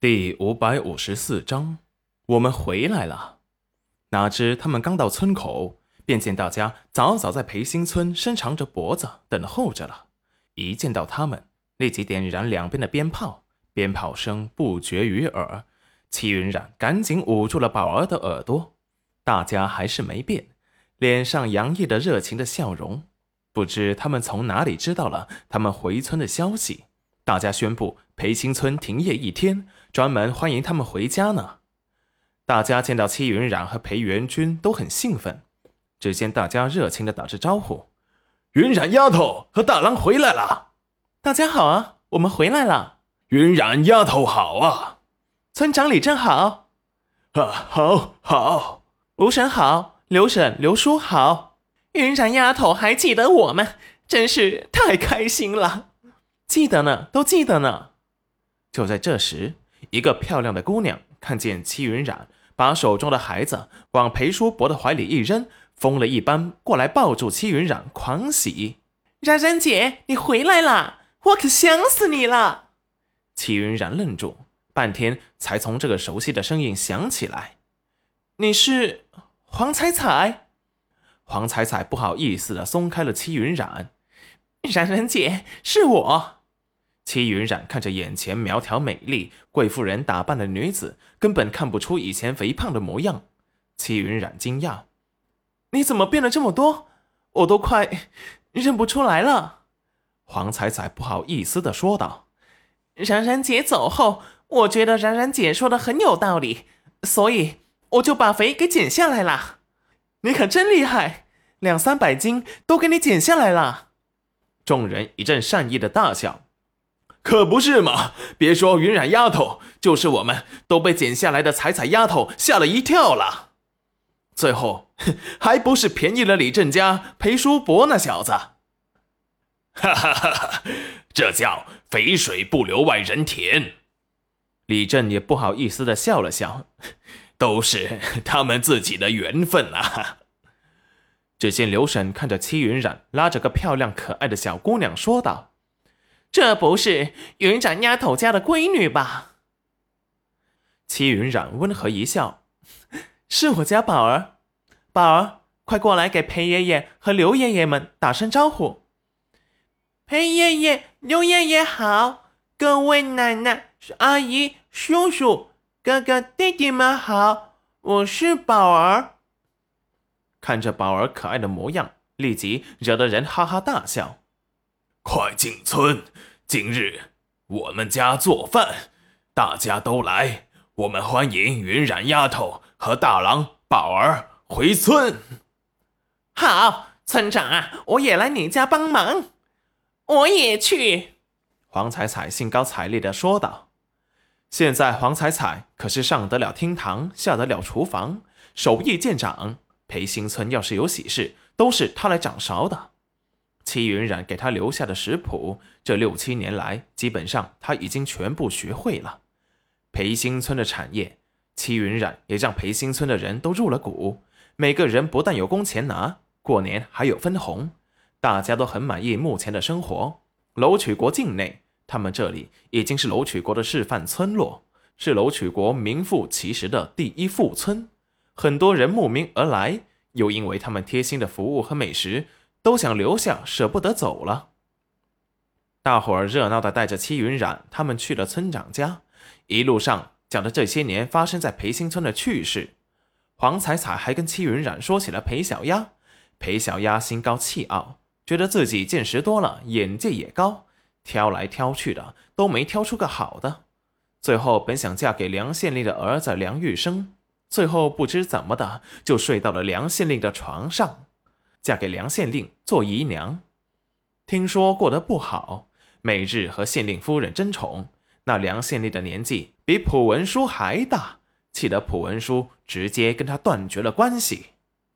第五百五十四章，我们回来了。哪知他们刚到村口，便见大家早早在培新村伸长着脖子等候着了。一见到他们，立即点燃两边的鞭炮，鞭炮声不绝于耳。齐云冉赶紧捂住了宝儿的耳朵。大家还是没变，脸上洋溢着热情的笑容。不知他们从哪里知道了他们回村的消息。大家宣布培新村停业一天。专门欢迎他们回家呢。大家见到戚云染和裴元君都很兴奋。只见大家热情的打着招呼：“云染丫头和大郎回来了。”“大家好啊，我们回来了。”“云染丫头好啊。”“村长李正好。”“啊，好好。”“吴婶好，刘婶、刘叔好。”“云染丫头还记得我们，真是太开心了。”“记得呢，都记得呢。”就在这时。一个漂亮的姑娘看见戚云染，把手中的孩子往裴叔伯的怀里一扔，疯了一般过来抱住戚云染，狂喜：“冉冉姐，你回来了，我可想死你了！”戚云染愣住，半天才从这个熟悉的声音想起来：“你是黄彩彩。”黄彩彩不好意思的松开了戚云染：“冉冉姐，是我。”戚云染看着眼前苗条美丽、贵妇人打扮的女子，根本看不出以前肥胖的模样。戚云染惊讶：“你怎么变了这么多？我都快认不出来了。”黄彩彩不好意思的说道：“冉冉姐走后，我觉得冉冉姐说的很有道理，所以我就把肥给减下来了。你可真厉害，两三百斤都给你减下来了。”众人一阵善意的大笑。可不是嘛！别说云染丫头，就是我们都被剪下来的彩彩丫头吓了一跳了。最后 还不是便宜了李振家裴叔伯那小子？哈哈哈哈！这叫肥水不流外人田。李振也不好意思的笑了笑，都是他们自己的缘分啊。只见刘婶看着戚云染拉着个漂亮可爱的小姑娘说道。这不是云染丫头家的闺女吧？戚云染温和一笑：“是我家宝儿，宝儿，快过来给裴爷爷和刘爷爷们打声招呼。”裴爷爷、刘爷爷好，各位奶奶、阿姨、叔叔、哥哥、弟弟们好，我是宝儿。看着宝儿可爱的模样，立即惹得人哈哈大笑。快进村！今日我们家做饭，大家都来，我们欢迎云染丫头和大郎宝儿回村。好，村长啊，我也来你家帮忙，我也去。黄彩彩兴高采烈地说道：“现在黄彩彩可是上得了厅堂，下得了厨房，手艺见长。裴新村要是有喜事，都是她来掌勺的。”戚云染给他留下的食谱，这六七年来，基本上他已经全部学会了。裴新村的产业，戚云染也让裴新村的人都入了股，每个人不但有工钱拿，过年还有分红，大家都很满意目前的生活。楼曲国境内，他们这里已经是楼曲国的示范村落，是楼曲国名副其实的第一富村，很多人慕名而来，又因为他们贴心的服务和美食。都想留下，舍不得走了。大伙儿热闹的带着戚云染他们去了村长家，一路上讲着这些年发生在裴新村的趣事。黄彩彩还跟戚云染说起了裴小丫。裴小丫心高气傲，觉得自己见识多了，眼界也高，挑来挑去的都没挑出个好的。最后本想嫁给梁县令的儿子梁玉生，最后不知怎么的就睡到了梁县令的床上。嫁给梁县令做姨娘，听说过得不好，每日和县令夫人争宠。那梁县令的年纪比普文书还大，气得普文书直接跟他断绝了关系。